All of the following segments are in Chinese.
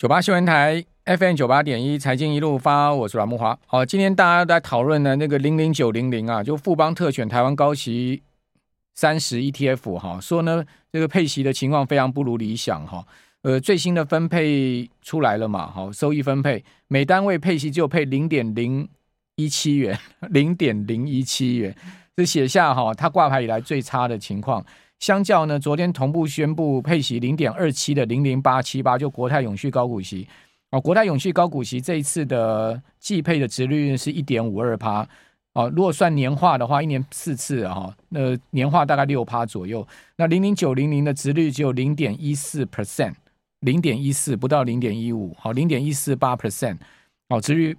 九八新闻台 FM 九八点一财经一路发，我是阮慕华。好，今天大家都在讨论的那个零零九零零啊，就富邦特选台湾高息三十 ETF 哈，说呢这个配息的情况非常不如理想哈。呃，最新的分配出来了嘛，好，收益分配每单位配息就配零点零一七元，零点零一七元，这写下哈它挂牌以来最差的情况。相较呢，昨天同步宣布配息零点二七的零零八七八，就国泰永续高股息哦，国泰永续高股息这一次的季配的殖利率是一点五二趴哦，如果算年化的话，一年四次啊，那年化大概六趴左右。那零零九零零的殖利率只有零点一四 percent，零点一四不到零点一五，好，零点一四八 percent，哦，殖率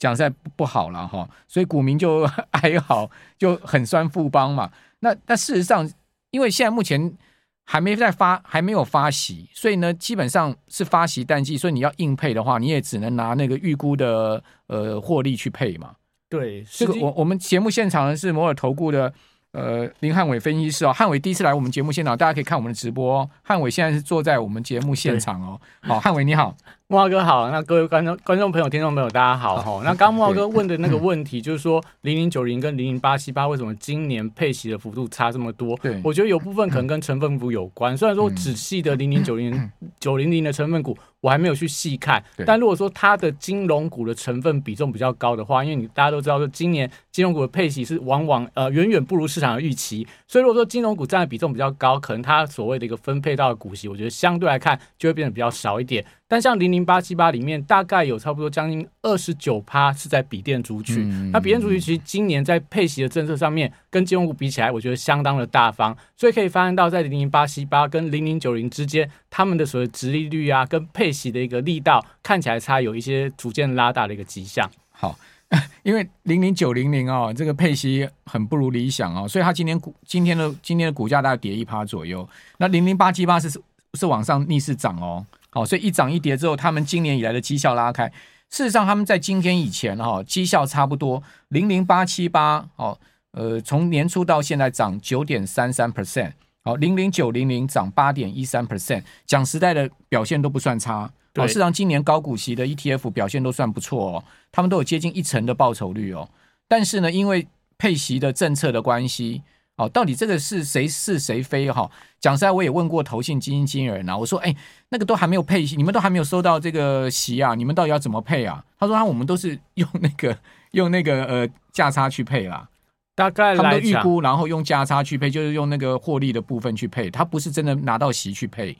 讲在不好了哈，所以股民就 哀嚎，就很酸富邦嘛。那但事实上。因为现在目前还没在发，还没有发息，所以呢，基本上是发息淡季，所以你要硬配的话，你也只能拿那个预估的呃获利去配嘛。对，这个我我们节目现场的是摩尔投顾的呃林汉伟分析师哦，汉伟第一次来我们节目现场，大家可以看我们的直播哦。汉伟现在是坐在我们节目现场哦。好，汉伟你好。慕驊哥好，那各位观众、观众朋友、听众朋友，大家好哈。那刚木华哥问的那个问题，就是说零零九零跟零零八七八为什么今年配息的幅度差这么多？对，我觉得有部分可能跟成分股有关。虽然说仔细的零零九零 九零零的成分股我还没有去细看，但如果说它的金融股的成分比重比较高的话，因为你大家都知道说今年金融股的配息是往往呃远远不如市场的预期，所以如果说金融股占的比重比较高，可能它所谓的一个分配到的股息，我觉得相对来看就会变得比较少一点。但像零零八七八里面，大概有差不多将近二十九趴是在笔电族群。嗯、那笔电族群其实今年在配息的政策上面，跟金融股比起来，我觉得相当的大方。所以可以发现到，在零零八七八跟零零九零之间，他们的所谓殖利率啊，跟配息的一个力道，看起来差有一些逐渐拉大的一个迹象。好，因为零零九零零哦，这个配息很不如理想哦，所以它今天股今天的今天的股价大概跌一趴左右。那零零八七八是是往上逆势涨哦。好，所以一涨一跌之后，他们今年以来的绩效拉开。事实上，他们在今天以前哈，绩效差不多零零八七八哦，呃，从年初到现在涨九点三三 percent，好，零零九零零涨八点一三 percent。讲实在的，表现都不算差。对，事实上，今年高股息的 ETF 表现都算不错哦，他们都有接近一成的报酬率哦。但是呢，因为配息的政策的关系。哦，到底这个是谁是谁非哈？讲实在，我也问过投信基金经理人啊，我说，哎，那个都还没有配息，你们都还没有收到这个席啊，你们到底要怎么配啊？他说，啊，我们都是用那个用那个呃价差去配啦，大概他们都预估，然后用价差去配，就是用那个获利的部分去配，他不是真的拿到席去配。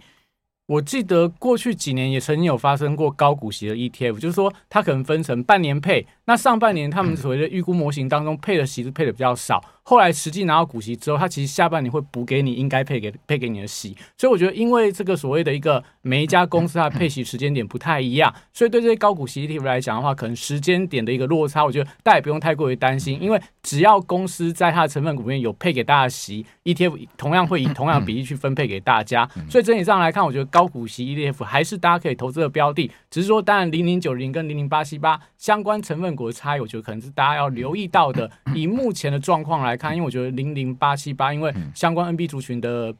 我记得过去几年也曾经有发生过高股息的 ETF，就是说它可能分成半年配，那上半年他们所谓的预估模型当中配的息是配的比较少。后来实际拿到股息之后，它其实下半年会补给你应该配给配给你的息，所以我觉得因为这个所谓的一个每一家公司它的配息时间点不太一样，所以对这些高股息 ETF 来讲的话，可能时间点的一个落差，我觉得大家也不用太过于担心，因为只要公司在它的成分股里面有配给大家的息，ETF 同样会以同样的比例去分配给大家，所以整体上来看，我觉得高股息 ETF 还是大家可以投资的标的，只是说当然零零九零跟零零八七八相关成分股的差异，我觉得可能是大家要留意到的。以目前的状况来看，因为我觉得零零八七八，因为相关 NB 族群的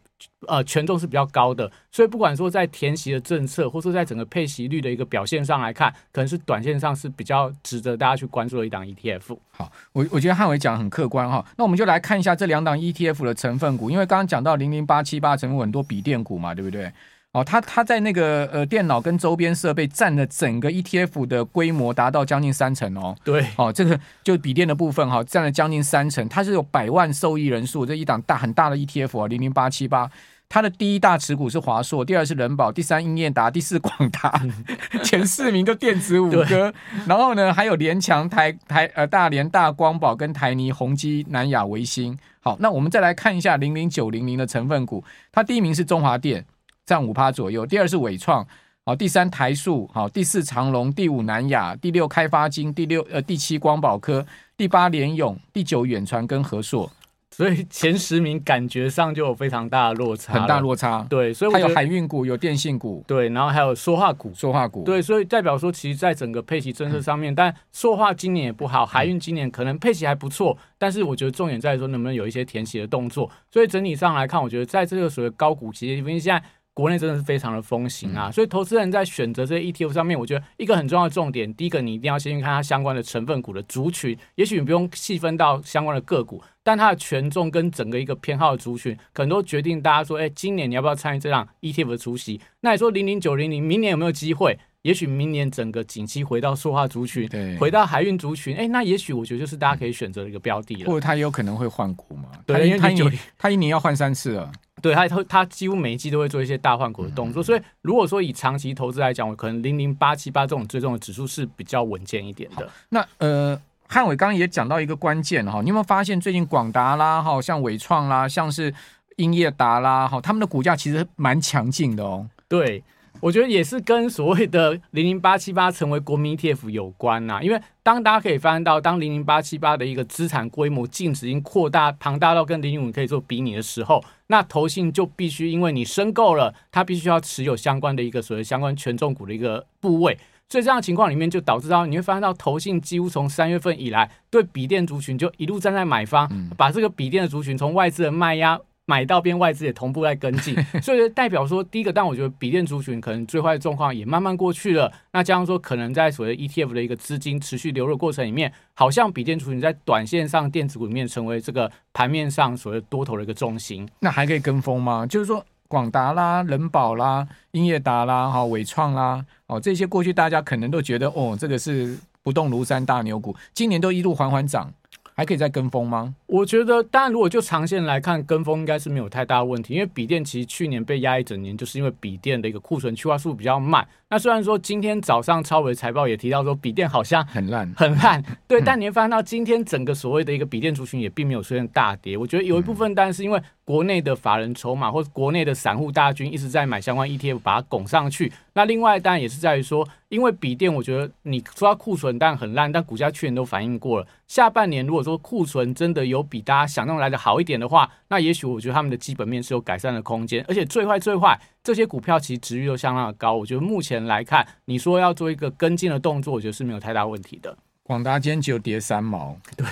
呃权重是比较高的，所以不管说在填息的政策，或者说在整个配息率的一个表现上来看，可能是短线上是比较值得大家去关注的一档 ETF。好，我我觉得汉伟讲得很客观哈，那我们就来看一下这两档 ETF 的成分股，因为刚刚讲到零零八七八成分股很多笔电股嘛，对不对？哦，它它在那个呃电脑跟周边设备占了整个 ETF 的规模达到将近三成哦。对，哦，这个就笔电的部分哈，占了将近三成。它是有百万受益人数这一档大很大的 ETF 啊，零零八七八。它的第一大持股是华硕，第二是人保，第三英业达，第四广达，前四名都电子五哥。然后呢，还有联强、台台呃大连、大光宝跟台泥、宏基、南亚、维新。好，那我们再来看一下零零九零零的成分股，它第一名是中华电。占五趴左右，第二是纬创，好，第三台塑，好，第四长隆，第五南亚，第六开发金，第六呃第七光宝科，第八联永，第九远传跟和硕，所以前十名感觉上就有非常大的落差，很大落差，对，所以还有海运股，有电信股，对，然后还有塑化股，塑化股，对，所以代表说，其实在整个配息政策上面，嗯、但塑化今年也不好，海运今年可能配息还不错，但是我觉得重点在于说能不能有一些填息的动作，所以整体上来看，我觉得在这个所谓高股息，因为现在。国内真的是非常的风行啊，所以投资人在选择这些 ETF 上面，我觉得一个很重要的重点，第一个你一定要先去看它相关的成分股的族群，也许你不用细分到相关的个股，但它的权重跟整个一个偏好的族群，可能都决定大家说，哎，今年你要不要参与这档 ETF 的出席？那你说零零九零零明年有没有机会？也许明年整个景气回到塑化族群，对，回到海运族群，哎，那也许我觉得就是大家可以选择的一个标的了。或者它也有可能会换股嘛？对，因为它一年它一年要换三次了。对，他，他几乎每一季都会做一些大换股的动作，所以如果说以长期投资来讲，我可能零零八七八这种追踪的指数是比较稳健一点的。那呃，汉伟刚刚也讲到一个关键哈，你有没有发现最近广达啦，哈，像伟创啦，像是英业达啦，哈，他们的股价其实蛮强劲的哦。对。我觉得也是跟所谓的零零八七八成为国民 ETF 有关呐、啊，因为当大家可以发现到，当零零八七八的一个资产规模净值已经扩大庞大到跟零零五可以做比拟的时候，那投信就必须因为你申购了，它必须要持有相关的一个所谓相关权重股的一个部位，所以这样的情况里面就导致到你会发现到投信几乎从三月份以来对笔电族群就一路站在买方，把这个笔电的族群从外资的卖压。买到边外资也同步在跟进，所以代表说，第一个，但我觉得笔电族群可能最坏的状况也慢慢过去了。那加上说，可能在所谓 ETF 的一个资金持续流入过程里面，好像笔电族群在短线上电子股里面成为这个盘面上所谓多头的一个重心。那还可以跟风吗？就是说，广达啦、人保啦、英业达啦、哈伟创啦，哦，这些过去大家可能都觉得，哦，这个是不动如山大牛股，今年都一路缓缓涨。还可以再跟风吗？我觉得，当然，如果就长线来看，跟风应该是没有太大问题。因为笔电其实去年被压一整年，就是因为笔电的一个库存去化速度比较慢。那虽然说今天早上超微财报也提到说笔电好像很烂很烂，对，但你会发现到今天整个所谓的一个笔电族群也并没有出现大跌。我觉得有一部分当然是因为国内的法人筹码或者国内的散户大军一直在买相关 ETF，把它拱上去。那另外当然也是在于说，因为笔电，我觉得你说它库存但很烂，但股价去年都反映过了。下半年如果说库存真的有比大家想象来的好一点的话，那也许我觉得他们的基本面是有改善的空间。而且最坏最坏，这些股票其实值率都相当的高。我觉得目前来看，你说要做一个跟进的动作，我觉得是没有太大问题的。广达今天只有跌三毛，对，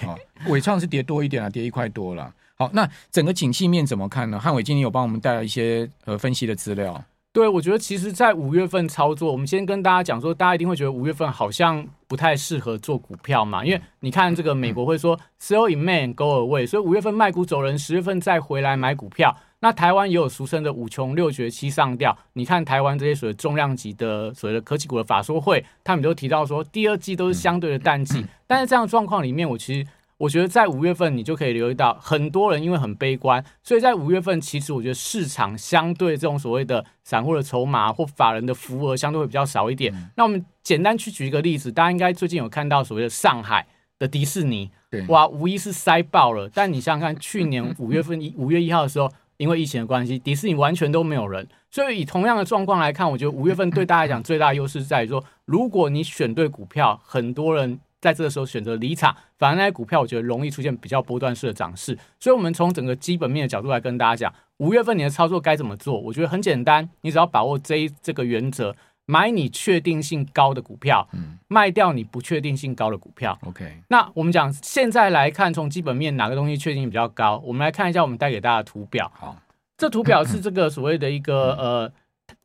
纬创是跌多一点啊，跌一块多了。好，那整个景气面怎么看呢？汉伟今天有帮我们带来一些呃分析的资料。对，我觉得其实，在五月份操作，我们先跟大家讲说，大家一定会觉得五月份好像不太适合做股票嘛，因为你看这个美国会说 “sell in May, go away”，所以五月份卖股走人，十月份再回来买股票。那台湾也有俗称的五穷六绝七上吊，你看台湾这些所谓重量级的所谓的科技股的法说会，他们都提到说，第二季都是相对的淡季，但是这样的状况里面，我其实。我觉得在五月份，你就可以留意到很多人因为很悲观，所以在五月份，其实我觉得市场相对这种所谓的散户的筹码或法人的浮额相对会比较少一点。那我们简单去举一个例子，大家应该最近有看到所谓的上海的迪士尼，哇，无疑是塞爆了。但你想想看，去年五月份一五月一号的时候，因为疫情的关系，迪士尼完全都没有人。所以以同样的状况来看，我觉得五月份对大家来讲最大的优势在于说，如果你选对股票，很多人。在这个时候选择离场，反而那些股票我觉得容易出现比较波段式的涨势。所以，我们从整个基本面的角度来跟大家讲，五月份你的操作该怎么做？我觉得很简单，你只要把握这一这个原则，买你确定性高的股票，嗯，卖掉你不确定性高的股票。OK。那我们讲现在来看，从基本面哪个东西确定性比较高？我们来看一下我们带给大家的图表。好，这图表是这个所谓的一个呃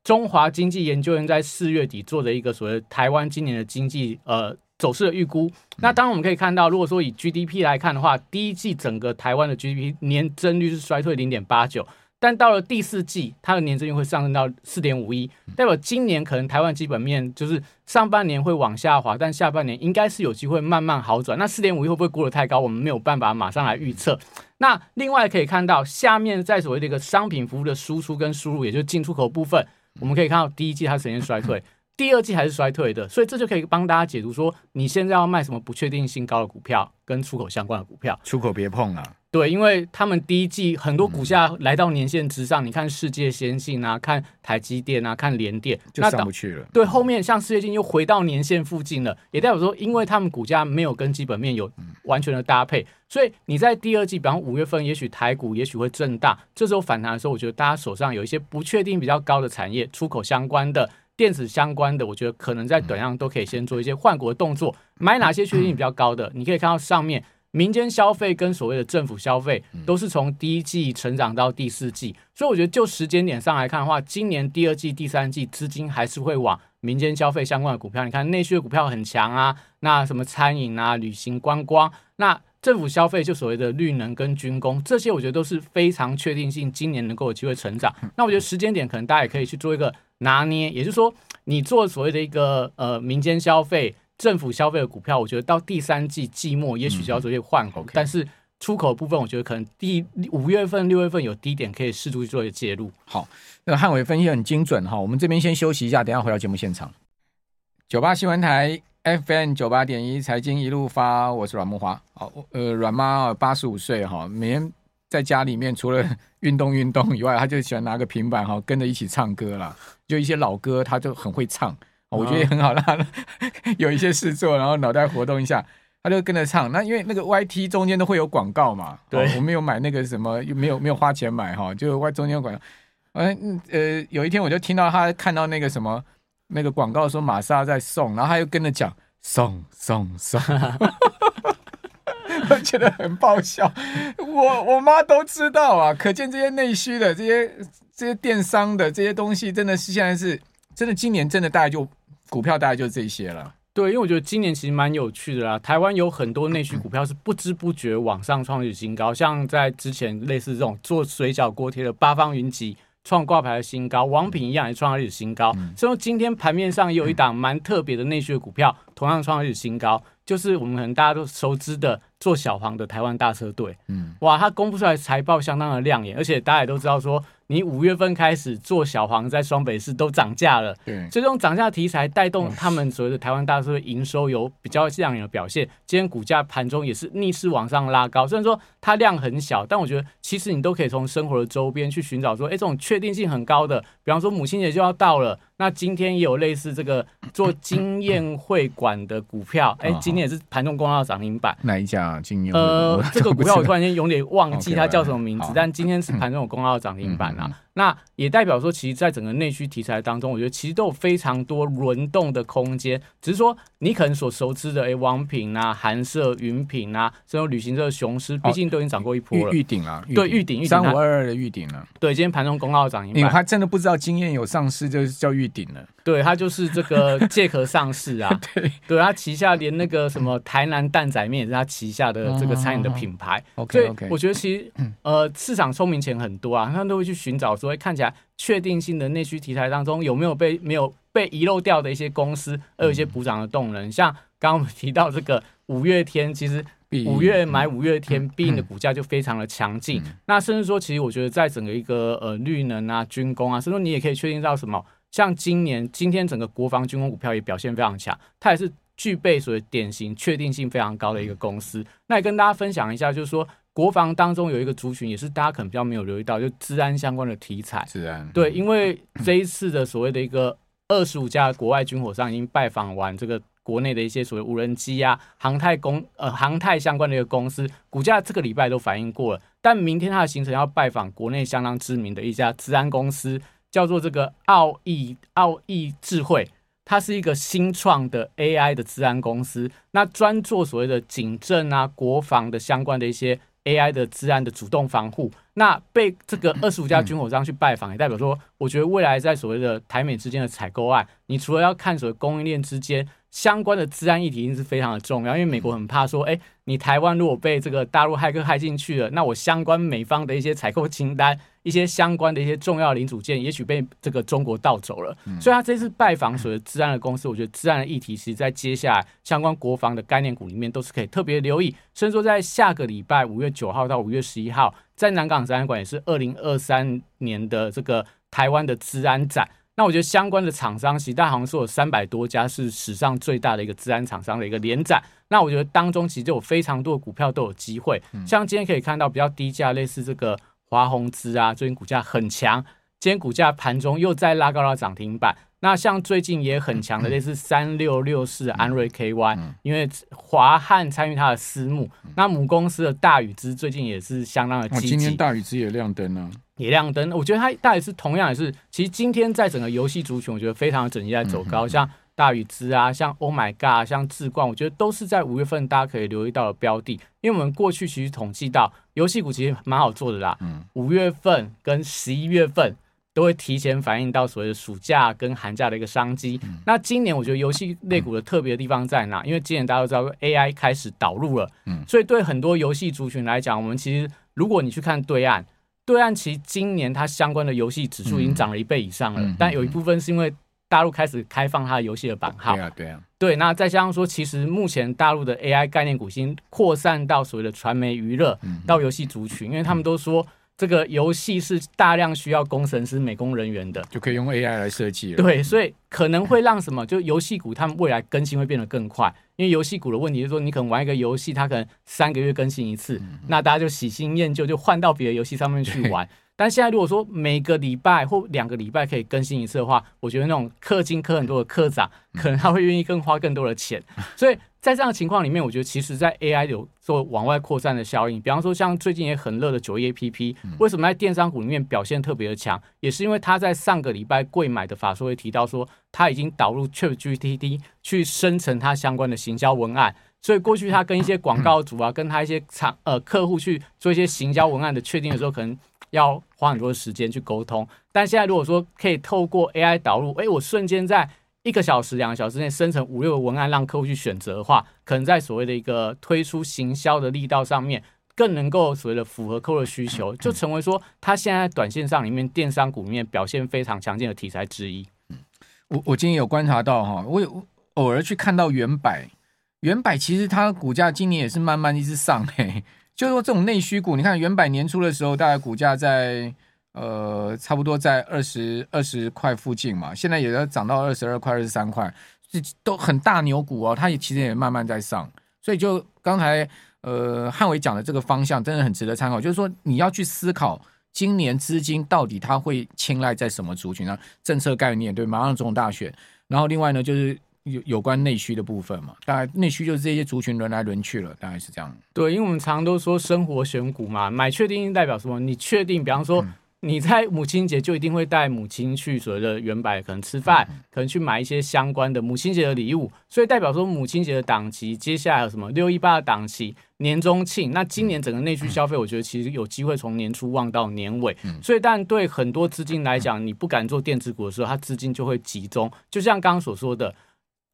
中华经济研究院在四月底做的一个所谓台湾今年的经济呃。走势的预估，那当然我们可以看到，如果说以 GDP 来看的话，第一季整个台湾的 GDP 年增率是衰退零点八九，但到了第四季，它的年增率会上升到四点五一，代表今年可能台湾基本面就是上半年会往下滑，但下半年应该是有机会慢慢好转。那四点五一会不会估得太高？我们没有办法马上来预测。那另外可以看到，下面在所谓的一个商品服务的输出跟输入，也就是进出口部分，我们可以看到第一季它呈现衰退。第二季还是衰退的，所以这就可以帮大家解读说，你现在要卖什么不确定性高的股票，跟出口相关的股票，出口别碰了。对，因为他们第一季很多股价来到年线之上，嗯、你看世界先进啊，看台积电啊，看联电就上不去了。对，后面像世界先进又回到年线附近了，也代表说，因为他们股价没有跟基本面有完全的搭配，所以你在第二季，比方五月份，也许台股也许会震荡，这时候反弹的时候，我觉得大家手上有一些不确定比较高的产业，出口相关的。电子相关的，我觉得可能在短量都可以先做一些换股的动作。买哪些确定性比较高的？你可以看到上面民间消费跟所谓的政府消费都是从第一季成长到第四季，所以我觉得就时间点上来看的话，今年第二季、第三季资金还是会往民间消费相关的股票。你看内需的股票很强啊，那什么餐饮啊、旅行观光，那政府消费就所谓的绿能跟军工，这些我觉得都是非常确定性，今年能够有机会成长。那我觉得时间点可能大家也可以去做一个拿捏，也就是说，你做所谓的一个呃民间消费。政府消费的股票，我觉得到第三季季末也许就要做一些换股，嗯 okay、但是出口部分，我觉得可能第五月份、六月份有低点可以适度去做一个介入。好，那个汉伟分析很精准哈，我们这边先休息一下，等一下回到节目现场。九八新闻台 FM 九八点一财经一路发，我是阮木华。好，呃，阮妈八十五岁哈，每天在家里面除了 运动运动以外，她就喜欢拿个平板哈，跟着一起唱歌啦，就一些老歌，她就很会唱。我觉得也很好，让 她有一些事做，然后脑袋活动一下，他就跟着唱。那因为那个 YT 中间都会有广告嘛，对，我没有买那个什么，又没有没有花钱买哈，就 Y 中间有广告。嗯呃，有一天我就听到他看到那个什么那个广告说玛莎在送，然后他又跟着讲送送送，我觉得很爆笑。我我妈都知道啊，可见这些内需的这些这些电商的这些东西，真的是现在是真的，今年真的大概就。股票大概就这些了，对，因为我觉得今年其实蛮有趣的啦。台湾有很多内需股票是不知不觉往上创历史新高，像在之前类似这种做水饺锅贴的八方云集创挂牌的新高，王品一样也创了历史新高。所以说今天盘面上也有一档蛮特别的内需的股票，同样创了历史新高，就是我们可能大家都熟知的做小黄的台湾大车队。嗯，哇，它公布出来财报相当的亮眼，而且大家也都知道说。你五月份开始做小黄，在双北市都涨价了，对，所以这种涨价题材带动他们所谓的台湾大车队营收有比较亮眼的表现。今天股价盘中也是逆势往上拉高，虽然说它量很小，但我觉得其实你都可以从生活的周边去寻找说，哎，这种确定性很高的，比方说母亲节就要到了。那今天也有类似这个做经验会馆的股票，哎，今天也是盘中公告涨停板。哪一家啊？经验呃，这个股票我突然间有点忘记 它叫什么名字，但今天是盘中有公告涨停板啊。那也代表说，其实，在整个内需题材当中，我觉得其实都有非常多轮动的空间。只是说，你可能所熟知的，哎，王品啊、韩舍、云品啊，甚至旅行社雄狮，毕竟都已经涨过一波了。预顶了，对，预顶，三五二二的预顶了。对，今天盘中公告涨一半。你还真的不知道经验有上市，就是叫预顶了。对，它就是这个 借壳上市啊。对，对，它旗下连那个什么台南蛋仔面也是它旗下的这个餐饮的品牌。OK OK。我觉得其实 呃，市场聪明钱很多啊，他们都会去寻找说。所以看起来确定性的内需题材当中，有没有被没有被遗漏掉的一些公司，而有一些补涨的动能？像刚刚我们提到这个五月天，其实五月买五月天，必应的股价就非常的强劲。那甚至说，其实我觉得在整个一个呃绿能啊、军工啊，甚至说你也可以确定到什么，像今年今天整个国防军工股票也表现非常强，它也是具备所谓典型确定性非常高的一个公司。那也跟大家分享一下，就是说。国防当中有一个族群，也是大家可能比较没有留意到，就治安相关的题材。治安对，因为这一次的所谓的一个二十五家国外军火商已经拜访完这个国内的一些所谓无人机啊、航太公呃航太相关的一个公司，股价这个礼拜都反映过了。但明天它的行程要拜访国内相当知名的一家治安公司，叫做这个奥义奥义智慧，它是一个新创的 AI 的治安公司，那专做所谓的警政啊、国防的相关的一些。AI 的治安的主动防护，那被这个二十五家军火商去拜访，也代表说，我觉得未来在所谓的台美之间的采购案，你除了要看所谓供应链之间相关的治安议题，一定是非常的重要，因为美国很怕说，哎，你台湾如果被这个大陆骇客骇进去了，那我相关美方的一些采购清单。一些相关的一些重要零组件，也许被这个中国盗走了。所以他这次拜访所谓治安的公司，我觉得治安的议题，其实在接下来相关国防的概念股里面，都是可以特别留意。甚至说，在下个礼拜五月九号到五月十一号，在南港展览馆也是二零二三年的这个台湾的资安展。那我觉得相关的厂商，其实大家好像说有三百多家，是史上最大的一个资安厂商的一个联展。那我觉得当中其实就有非常多的股票都有机会。像今天可以看到比较低价，类似这个。华宏资啊，最近股价很强，今天股价盘中又再拉高到涨停板。那像最近也很强的，类似三六六四安瑞 KY，因为华汉参与它的私募，那母公司的大宇资最近也是相当的积极。今天大宇资也亮灯了，也亮灯。我觉得它大概是同样也是，其实今天在整个游戏族群，我觉得非常的整齐在走高，像。大宇之啊，像 Oh My God，像智冠，我觉得都是在五月份大家可以留意到的标的。因为我们过去其实统计到游戏股其实蛮好做的啦，五月份跟十一月份都会提前反映到所谓的暑假跟寒假的一个商机。那今年我觉得游戏类股的特别的地方在哪？因为今年大家都知道 AI 开始导入了，所以对很多游戏族群来讲，我们其实如果你去看对岸，对岸其实今年它相关的游戏指数已经涨了一倍以上了，但有一部分是因为。大陆开始开放它的游戏的版号，对啊，对啊，对。那再加上说，其实目前大陆的 AI 概念股已经扩散到所谓的传媒娱乐，到游戏族群，因为他们都说这个游戏是大量需要工程师、美工人员的，就可以用 AI 来设计了。对，所以可能会让什么，就游戏股他们未来更新会变得更快，因为游戏股的问题是说，你可能玩一个游戏，它可能三个月更新一次，那大家就喜新厌旧，就换到别的游戏上面去玩。但现在如果说每个礼拜或两个礼拜可以更新一次的话，我觉得那种氪金氪很多的科长，可能他会愿意更花更多的钱。所以在这样的情况里面，我觉得其实在 AI 有做往外扩散的效应。比方说像最近也很热的九一 APP，为什么在电商股里面表现特别的强？也是因为他在上个礼拜贵买的法说会提到说，他已经导入 ChatGPT 去生成他相关的行销文案。所以过去他跟一些广告主啊，跟他一些厂呃客户去做一些行销文案的确定的时候，可能。要花很多时间去沟通，但现在如果说可以透过 AI 导入，哎，我瞬间在一个小时、两个小时内生成五六个文案，让客户去选择的话，可能在所谓的一个推出行销的力道上面，更能够所谓的符合客户的需求，就成为说他现在短线上里面电商股里面表现非常强劲的题材之一。我我今天有观察到哈，我有偶尔去看到原百，原百其实它股价今年也是慢慢一直上嘿。就是说，这种内需股，你看原百年初的时候，大概股价在呃差不多在二十二十块附近嘛，现在也要涨到二十二块、二十三块，这都很大牛股哦。它也其实也慢慢在上，所以就刚才呃汉伟讲的这个方向，真的很值得参考。就是说，你要去思考今年资金到底它会青睐在什么族群上，政策概念对，马上总统大选，然后另外呢就是。有有关内需的部分嘛，大概内需就是这些族群轮来轮去了，大概是这样。对，因为我们常常都说生活选股嘛，买确定性代表什么？你确定，比方说你在母亲节就一定会带母亲去所谓的原百可能吃饭，可能去买一些相关的母亲节的礼物，所以代表说母亲节的档期，接下来有什么六一八的档期、年中庆，那今年整个内需消费，我觉得其实有机会从年初望到年尾。所以，但对很多资金来讲，你不敢做电子股的时候，它资金就会集中，就像刚刚所说的。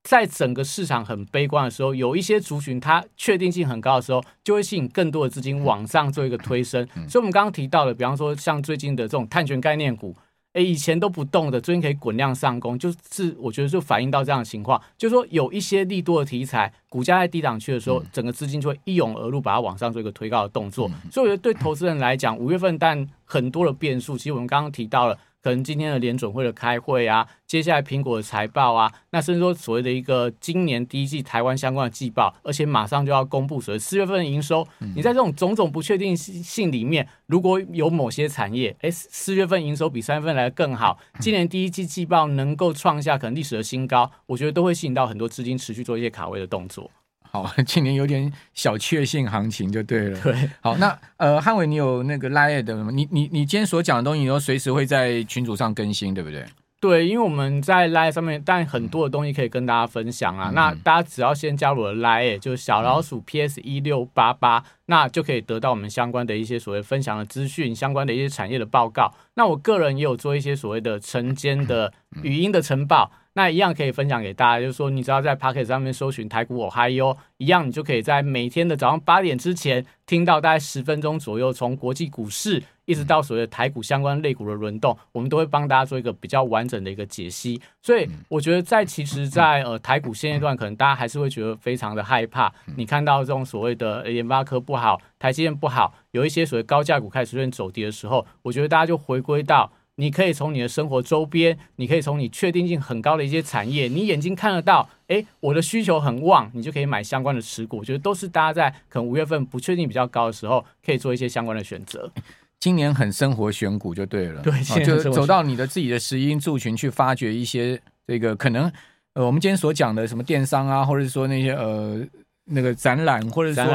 在整个市场很悲观的时候，有一些族群它确定性很高的时候，就会吸引更多的资金往上做一个推升。所以，我们刚刚提到的，比方说像最近的这种碳权概念股，诶，以前都不动的，最近可以滚量上攻，就是我觉得就反映到这样的情况，就是说有一些利多的题材，股价在低档区的时候，整个资金就会一涌而入，把它往上做一个推高的动作。所以，我觉得对投资人来讲，五月份但很多的变数，其实我们刚刚提到了。可能今天的联准会的开会啊，接下来苹果的财报啊，那甚至说所谓的一个今年第一季台湾相关的季报，而且马上就要公布所谓四月份的营收。你在这种种种不确定性里面，如果有某些产业，哎，四月份营收比三月份来得更好，今年第一季季报能够创下可能历史的新高，我觉得都会吸引到很多资金持续做一些卡位的动作。好，今年有点小确幸行情就对了。对，好，那呃，汉伟，你有那个 Line 的吗？你你你今天所讲的东西，你都随时会在群组上更新，对不对？对，因为我们在 Line 上面，但很多的东西可以跟大家分享啊。嗯、那大家只要先加入我的 Line，就是小老鼠 PS 一六八八，那就可以得到我们相关的一些所谓分享的资讯，相关的一些产业的报告。那我个人也有做一些所谓的晨间的语音的晨报。那一样可以分享给大家，就是说，你只要在 Pocket 上面搜寻台股我嗨哟，一样你就可以在每天的早上八点之前听到大概十分钟左右，从国际股市一直到所谓的台股相关类股的轮动，我们都会帮大家做一个比较完整的一个解析。所以我觉得在其实在，在呃台股现阶段，可能大家还是会觉得非常的害怕。你看到这种所谓的研发科不好，台积电不好，有一些所谓高价股开始出现走跌的时候，我觉得大家就回归到。你可以从你的生活周边，你可以从你确定性很高的一些产业，你眼睛看得到，哎，我的需求很旺，你就可以买相关的持股。我觉得都是大家在可能五月份不确定比较高的时候，可以做一些相关的选择。今年很生活选股就对了，对，就走到你的自己的石因族群去发掘一些这个可能呃，我们今天所讲的什么电商啊，或者说那些呃那个展览，或者说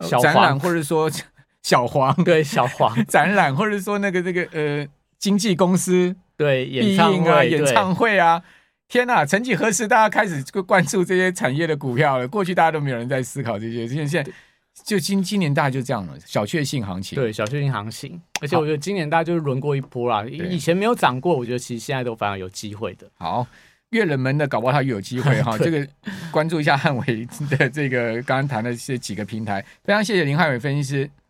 小展览，或者说 小黄，对小黄展览，或者说那个那个呃。经纪公司对演唱会、啊、演唱会啊，天哪！曾几何时，大家开始就关注这些产业的股票了。过去大家都没有人在思考这些，现在就今今年大概就这样了，小确幸行情。对，小确幸行情。而且我觉得今年大家就是轮过一波啦，以前没有涨过，我觉得其实现在都反而有机会的。好，越冷门的搞不好它越有机会哈。这个关注一下汉伟的这个刚刚谈的这几个平台，非常谢谢林汉伟分析师。